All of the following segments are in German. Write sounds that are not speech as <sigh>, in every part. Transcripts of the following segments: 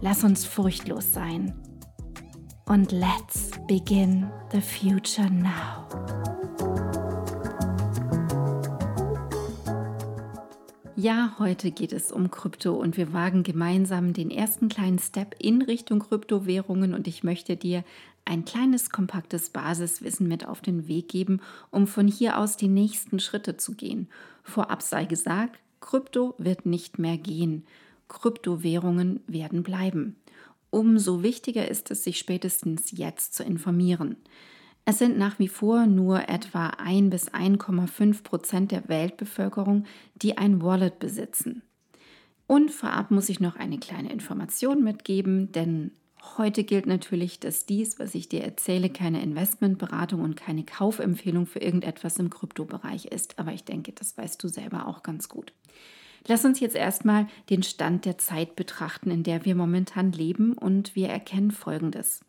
Lass uns furchtlos sein. Und let's begin the future now. Ja, heute geht es um Krypto und wir wagen gemeinsam den ersten kleinen Step in Richtung Kryptowährungen und ich möchte dir ein kleines, kompaktes Basiswissen mit auf den Weg geben, um von hier aus die nächsten Schritte zu gehen. Vorab sei gesagt, Krypto wird nicht mehr gehen. Kryptowährungen werden bleiben. Umso wichtiger ist es, sich spätestens jetzt zu informieren. Es sind nach wie vor nur etwa 1 bis 1,5 Prozent der Weltbevölkerung, die ein Wallet besitzen. Und vorab muss ich noch eine kleine Information mitgeben, denn heute gilt natürlich, dass dies, was ich dir erzähle, keine Investmentberatung und keine Kaufempfehlung für irgendetwas im Kryptobereich ist. Aber ich denke, das weißt du selber auch ganz gut. Lass uns jetzt erstmal den Stand der Zeit betrachten, in der wir momentan leben und wir erkennen Folgendes.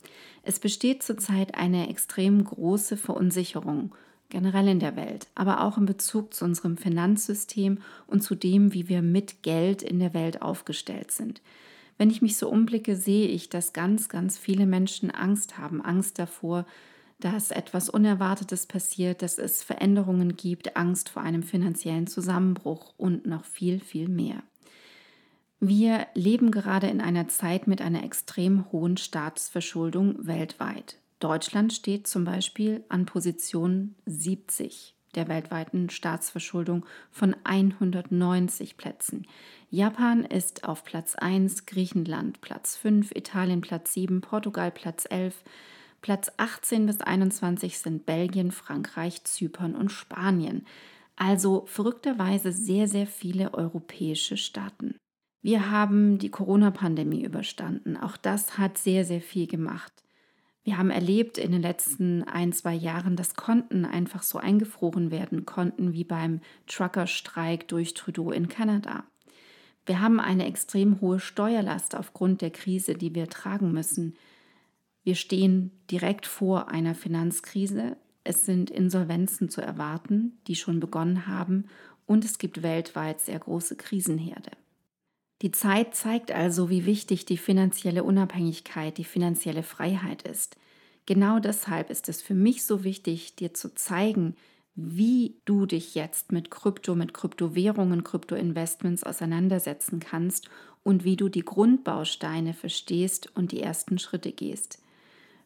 Es besteht zurzeit eine extrem große Verunsicherung generell in der Welt, aber auch in Bezug zu unserem Finanzsystem und zu dem, wie wir mit Geld in der Welt aufgestellt sind. Wenn ich mich so umblicke, sehe ich, dass ganz, ganz viele Menschen Angst haben, Angst davor, dass etwas Unerwartetes passiert, dass es Veränderungen gibt, Angst vor einem finanziellen Zusammenbruch und noch viel, viel mehr. Wir leben gerade in einer Zeit mit einer extrem hohen Staatsverschuldung weltweit. Deutschland steht zum Beispiel an Position 70 der weltweiten Staatsverschuldung von 190 Plätzen. Japan ist auf Platz 1, Griechenland Platz 5, Italien Platz 7, Portugal Platz 11, Platz 18 bis 21 sind Belgien, Frankreich, Zypern und Spanien. Also verrückterweise sehr, sehr viele europäische Staaten. Wir haben die Corona-Pandemie überstanden. Auch das hat sehr, sehr viel gemacht. Wir haben erlebt in den letzten ein, zwei Jahren, dass Konten einfach so eingefroren werden konnten wie beim Truckerstreik durch Trudeau in Kanada. Wir haben eine extrem hohe Steuerlast aufgrund der Krise, die wir tragen müssen. Wir stehen direkt vor einer Finanzkrise. Es sind Insolvenzen zu erwarten, die schon begonnen haben, und es gibt weltweit sehr große Krisenherde. Die Zeit zeigt also, wie wichtig die finanzielle Unabhängigkeit, die finanzielle Freiheit ist. Genau deshalb ist es für mich so wichtig, dir zu zeigen, wie du dich jetzt mit Krypto, mit Kryptowährungen, Kryptoinvestments auseinandersetzen kannst und wie du die Grundbausteine verstehst und die ersten Schritte gehst.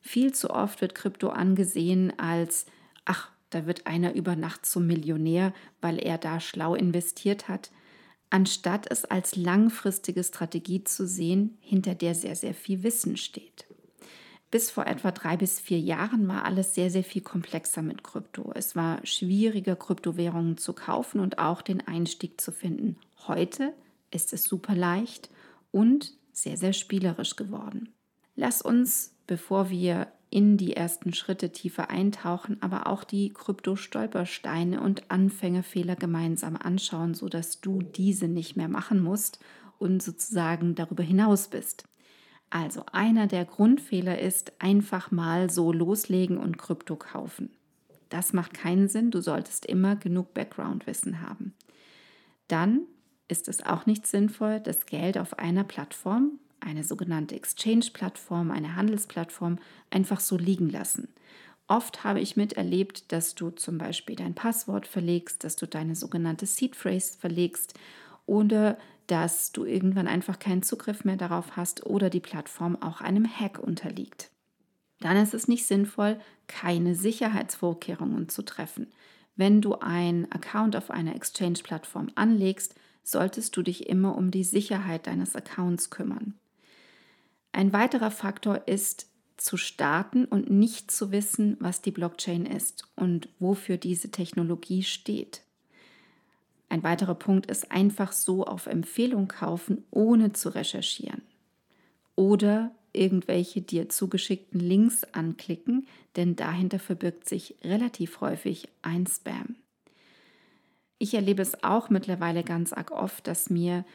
Viel zu oft wird Krypto angesehen als, ach, da wird einer über Nacht zum Millionär, weil er da schlau investiert hat, anstatt es als langfristige Strategie zu sehen, hinter der sehr, sehr viel Wissen steht. Bis vor etwa drei bis vier Jahren war alles sehr, sehr viel komplexer mit Krypto. Es war schwieriger, Kryptowährungen zu kaufen und auch den Einstieg zu finden. Heute ist es super leicht und sehr, sehr spielerisch geworden. Lass uns bevor wir in die ersten Schritte tiefer eintauchen, aber auch die Krypto-Stolpersteine und Anfängerfehler gemeinsam anschauen, sodass du diese nicht mehr machen musst und sozusagen darüber hinaus bist. Also einer der Grundfehler ist einfach mal so loslegen und Krypto kaufen. Das macht keinen Sinn, du solltest immer genug Background-Wissen haben. Dann ist es auch nicht sinnvoll, das Geld auf einer Plattform eine sogenannte Exchange-Plattform, eine Handelsplattform einfach so liegen lassen. Oft habe ich miterlebt, dass du zum Beispiel dein Passwort verlegst, dass du deine sogenannte Seed Phrase verlegst oder dass du irgendwann einfach keinen Zugriff mehr darauf hast oder die Plattform auch einem Hack unterliegt. dann ist es nicht sinnvoll, keine Sicherheitsvorkehrungen zu treffen. Wenn du einen Account auf einer Exchange-Plattform anlegst, solltest du dich immer um die Sicherheit deines Accounts kümmern. Ein weiterer Faktor ist zu starten und nicht zu wissen, was die Blockchain ist und wofür diese Technologie steht. Ein weiterer Punkt ist einfach so auf Empfehlung kaufen, ohne zu recherchieren. Oder irgendwelche dir zugeschickten Links anklicken, denn dahinter verbirgt sich relativ häufig ein Spam. Ich erlebe es auch mittlerweile ganz arg oft, dass mir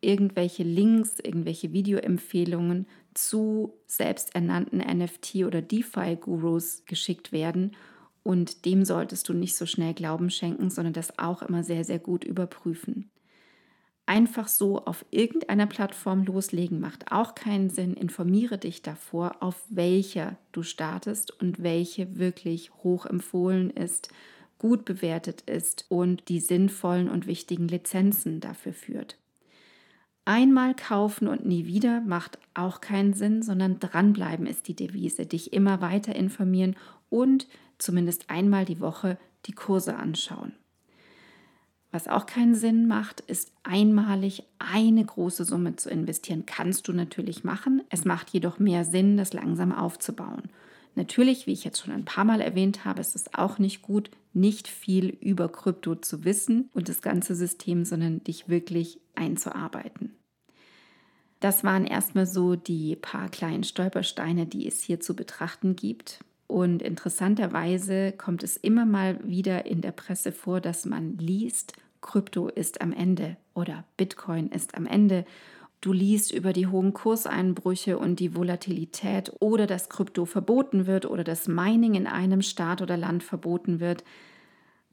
irgendwelche Links, irgendwelche Videoempfehlungen zu selbsternannten NFT- oder DeFi-Gurus geschickt werden. Und dem solltest du nicht so schnell Glauben schenken, sondern das auch immer sehr, sehr gut überprüfen. Einfach so auf irgendeiner Plattform loslegen macht auch keinen Sinn. Informiere dich davor, auf welcher du startest und welche wirklich hoch empfohlen ist, gut bewertet ist und die sinnvollen und wichtigen Lizenzen dafür führt. Einmal kaufen und nie wieder macht auch keinen Sinn, sondern dranbleiben ist die Devise. Dich immer weiter informieren und zumindest einmal die Woche die Kurse anschauen. Was auch keinen Sinn macht, ist einmalig eine große Summe zu investieren. Kannst du natürlich machen. Es macht jedoch mehr Sinn, das langsam aufzubauen. Natürlich, wie ich jetzt schon ein paar Mal erwähnt habe, ist es auch nicht gut, nicht viel über Krypto zu wissen und das ganze System, sondern dich wirklich einzuarbeiten. Das waren erstmal so die paar kleinen Stolpersteine, die es hier zu betrachten gibt. Und interessanterweise kommt es immer mal wieder in der Presse vor, dass man liest, Krypto ist am Ende oder Bitcoin ist am Ende. Du liest über die hohen Kurseinbrüche und die Volatilität oder dass Krypto verboten wird oder dass Mining in einem Staat oder Land verboten wird,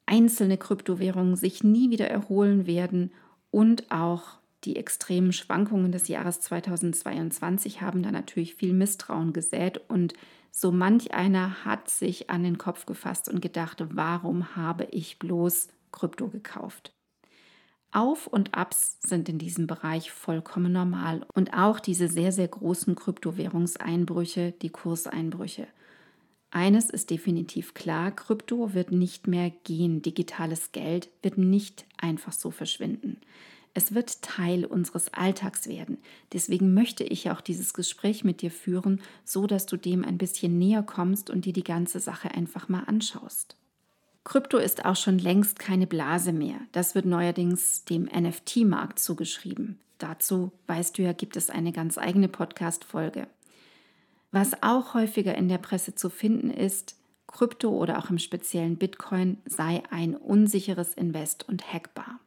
einzelne Kryptowährungen sich nie wieder erholen werden und auch die extremen Schwankungen des Jahres 2022 haben da natürlich viel Misstrauen gesät und so manch einer hat sich an den Kopf gefasst und gedacht, warum habe ich bloß Krypto gekauft? Auf und Abs sind in diesem Bereich vollkommen normal und auch diese sehr, sehr großen Kryptowährungseinbrüche, die Kurseinbrüche. Eines ist definitiv klar, Krypto wird nicht mehr gehen, digitales Geld wird nicht einfach so verschwinden. Es wird Teil unseres Alltags werden. Deswegen möchte ich auch dieses Gespräch mit dir führen, so dass du dem ein bisschen näher kommst und dir die ganze Sache einfach mal anschaust. Krypto ist auch schon längst keine Blase mehr. Das wird neuerdings dem NFT-Markt zugeschrieben. Dazu, weißt du ja, gibt es eine ganz eigene Podcast-Folge. Was auch häufiger in der Presse zu finden ist, Krypto oder auch im speziellen Bitcoin sei ein unsicheres Invest und hackbar.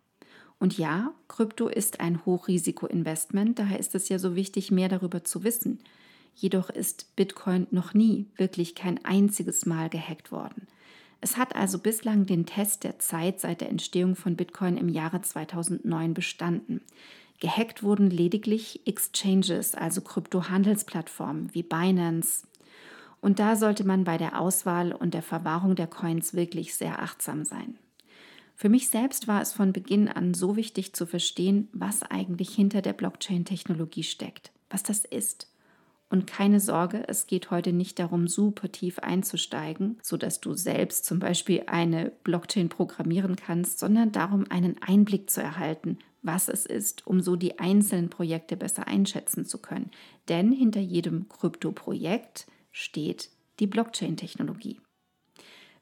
Und ja, Krypto ist ein Hochrisiko-Investment, daher ist es ja so wichtig, mehr darüber zu wissen. Jedoch ist Bitcoin noch nie wirklich kein einziges Mal gehackt worden. Es hat also bislang den Test der Zeit seit der Entstehung von Bitcoin im Jahre 2009 bestanden. Gehackt wurden lediglich Exchanges, also Kryptohandelsplattformen wie Binance. Und da sollte man bei der Auswahl und der Verwahrung der Coins wirklich sehr achtsam sein. Für mich selbst war es von Beginn an so wichtig zu verstehen, was eigentlich hinter der Blockchain-Technologie steckt, was das ist. Und keine Sorge, es geht heute nicht darum, super tief einzusteigen, sodass du selbst zum Beispiel eine Blockchain programmieren kannst, sondern darum, einen Einblick zu erhalten, was es ist, um so die einzelnen Projekte besser einschätzen zu können. Denn hinter jedem Krypto-Projekt steht die Blockchain-Technologie.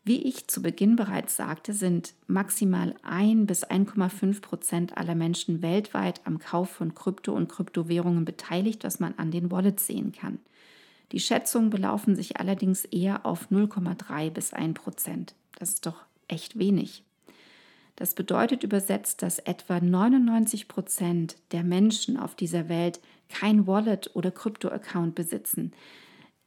Wie ich zu Beginn bereits sagte, sind maximal 1 bis 1,5 Prozent aller Menschen weltweit am Kauf von Krypto und Kryptowährungen beteiligt, was man an den Wallets sehen kann. Die Schätzungen belaufen sich allerdings eher auf 0,3 bis 1 Prozent. Das ist doch echt wenig. Das bedeutet übersetzt, dass etwa 99 Prozent der Menschen auf dieser Welt kein Wallet oder Krypto-Account besitzen.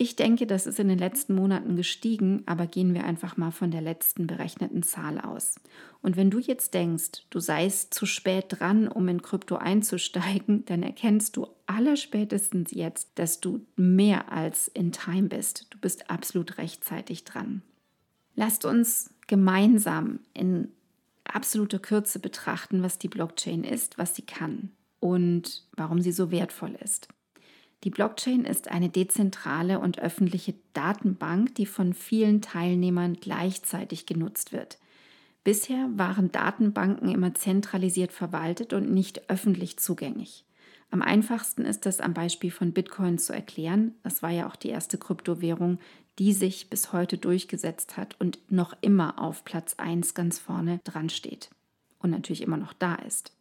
Ich denke, das ist in den letzten Monaten gestiegen, aber gehen wir einfach mal von der letzten berechneten Zahl aus. Und wenn du jetzt denkst, du seist zu spät dran, um in Krypto einzusteigen, <laughs> dann erkennst du allerspätestens jetzt, dass du mehr als in Time bist. Du bist absolut rechtzeitig dran. Lasst uns gemeinsam in absoluter Kürze betrachten, was die Blockchain ist, was sie kann und warum sie so wertvoll ist. Die Blockchain ist eine dezentrale und öffentliche Datenbank, die von vielen Teilnehmern gleichzeitig genutzt wird. Bisher waren Datenbanken immer zentralisiert verwaltet und nicht öffentlich zugänglich. Am einfachsten ist das am Beispiel von Bitcoin zu erklären. Das war ja auch die erste Kryptowährung, die sich bis heute durchgesetzt hat und noch immer auf Platz 1 ganz vorne dran steht und natürlich immer noch da ist.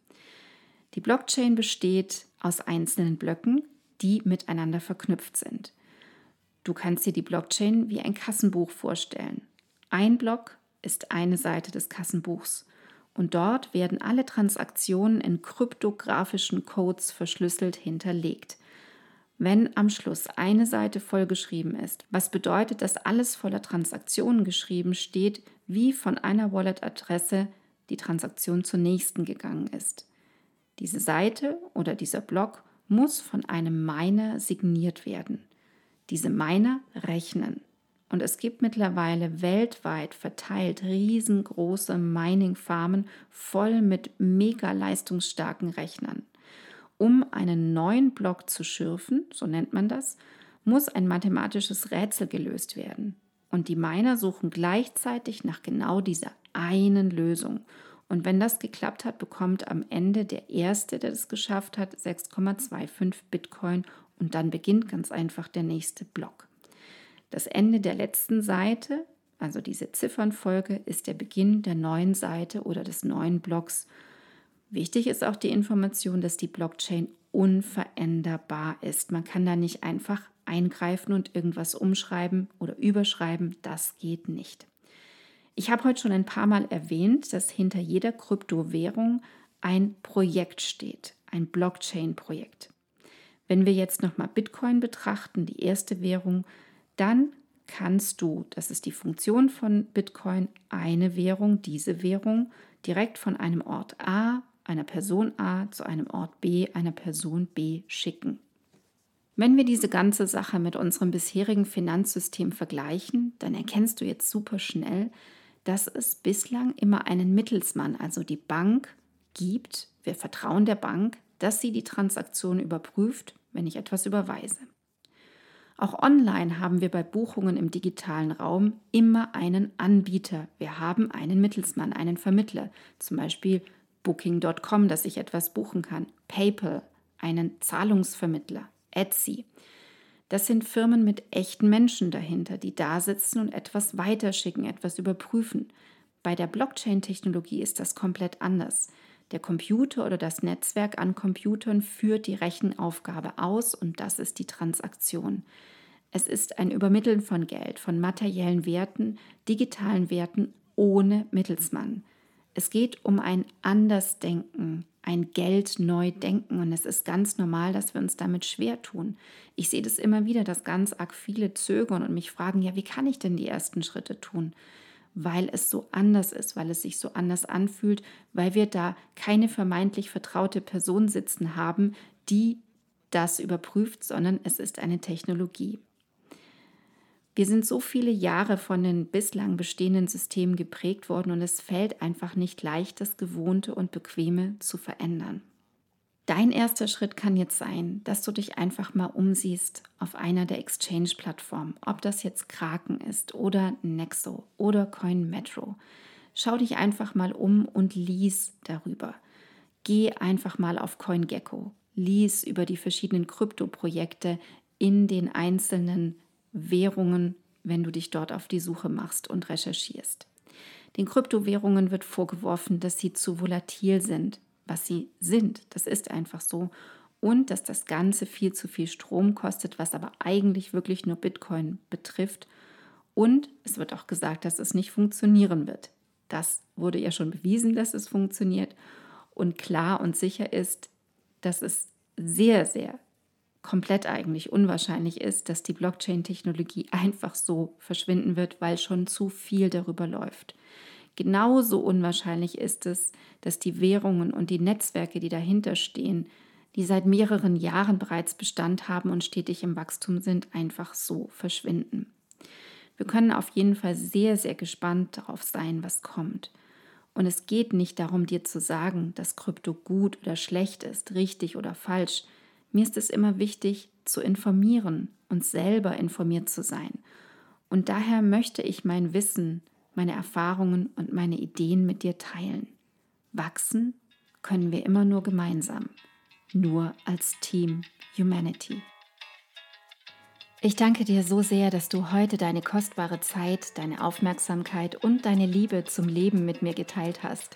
Die Blockchain besteht aus einzelnen Blöcken, die miteinander verknüpft sind. Du kannst dir die Blockchain wie ein Kassenbuch vorstellen. Ein Block ist eine Seite des Kassenbuchs und dort werden alle Transaktionen in kryptografischen Codes verschlüsselt hinterlegt. Wenn am Schluss eine Seite vollgeschrieben ist, was bedeutet, dass alles voller Transaktionen geschrieben steht, wie von einer Wallet-Adresse die Transaktion zur nächsten gegangen ist. Diese Seite oder dieser Block muss von einem Miner signiert werden. Diese Miner rechnen. Und es gibt mittlerweile weltweit verteilt riesengroße Mining-Farmen voll mit mega leistungsstarken Rechnern. Um einen neuen Block zu schürfen, so nennt man das, muss ein mathematisches Rätsel gelöst werden. Und die Miner suchen gleichzeitig nach genau dieser einen Lösung. Und wenn das geklappt hat, bekommt am Ende der Erste, der das geschafft hat, 6,25 Bitcoin und dann beginnt ganz einfach der nächste Block. Das Ende der letzten Seite, also diese Ziffernfolge, ist der Beginn der neuen Seite oder des neuen Blocks. Wichtig ist auch die Information, dass die Blockchain unveränderbar ist. Man kann da nicht einfach eingreifen und irgendwas umschreiben oder überschreiben. Das geht nicht. Ich habe heute schon ein paar Mal erwähnt, dass hinter jeder Kryptowährung ein Projekt steht, ein Blockchain-Projekt. Wenn wir jetzt nochmal Bitcoin betrachten, die erste Währung, dann kannst du, das ist die Funktion von Bitcoin, eine Währung, diese Währung, direkt von einem Ort A, einer Person A zu einem Ort B, einer Person B schicken. Wenn wir diese ganze Sache mit unserem bisherigen Finanzsystem vergleichen, dann erkennst du jetzt super schnell, dass es bislang immer einen Mittelsmann, also die Bank, gibt. Wir vertrauen der Bank, dass sie die Transaktion überprüft, wenn ich etwas überweise. Auch online haben wir bei Buchungen im digitalen Raum immer einen Anbieter. Wir haben einen Mittelsmann, einen Vermittler, zum Beispiel Booking.com, dass ich etwas buchen kann, PayPal, einen Zahlungsvermittler, Etsy. Das sind Firmen mit echten Menschen dahinter, die da sitzen und etwas weiterschicken, etwas überprüfen. Bei der Blockchain-Technologie ist das komplett anders. Der Computer oder das Netzwerk an Computern führt die Rechenaufgabe aus und das ist die Transaktion. Es ist ein Übermitteln von Geld, von materiellen Werten, digitalen Werten ohne Mittelsmann. Es geht um ein Andersdenken, ein Geld neu denken und es ist ganz normal, dass wir uns damit schwer tun. Ich sehe das immer wieder, dass ganz arg viele zögern und mich fragen, ja, wie kann ich denn die ersten Schritte tun? weil es so anders ist, weil es sich so anders anfühlt, weil wir da keine vermeintlich vertraute Person sitzen haben, die das überprüft, sondern es ist eine Technologie. Wir sind so viele Jahre von den bislang bestehenden Systemen geprägt worden und es fällt einfach nicht leicht, das Gewohnte und Bequeme zu verändern. Dein erster Schritt kann jetzt sein, dass du dich einfach mal umsiehst auf einer der Exchange-Plattformen, ob das jetzt Kraken ist oder Nexo oder CoinMetro. Schau dich einfach mal um und lies darüber. Geh einfach mal auf CoinGecko, lies über die verschiedenen Krypto-Projekte in den einzelnen Währungen, wenn du dich dort auf die Suche machst und recherchierst. Den Kryptowährungen wird vorgeworfen, dass sie zu volatil sind, was sie sind. Das ist einfach so. Und dass das Ganze viel zu viel Strom kostet, was aber eigentlich wirklich nur Bitcoin betrifft. Und es wird auch gesagt, dass es nicht funktionieren wird. Das wurde ja schon bewiesen, dass es funktioniert. Und klar und sicher ist, dass es sehr, sehr komplett eigentlich unwahrscheinlich ist, dass die Blockchain-Technologie einfach so verschwinden wird, weil schon zu viel darüber läuft. Genauso unwahrscheinlich ist es, dass die Währungen und die Netzwerke, die dahinter stehen, die seit mehreren Jahren bereits Bestand haben und stetig im Wachstum sind, einfach so verschwinden. Wir können auf jeden Fall sehr, sehr gespannt darauf sein, was kommt. Und es geht nicht darum, dir zu sagen, dass Krypto gut oder schlecht ist, richtig oder falsch. Mir ist es immer wichtig, zu informieren und selber informiert zu sein. Und daher möchte ich mein Wissen, meine Erfahrungen und meine Ideen mit dir teilen. Wachsen können wir immer nur gemeinsam, nur als Team Humanity. Ich danke dir so sehr, dass du heute deine kostbare Zeit, deine Aufmerksamkeit und deine Liebe zum Leben mit mir geteilt hast.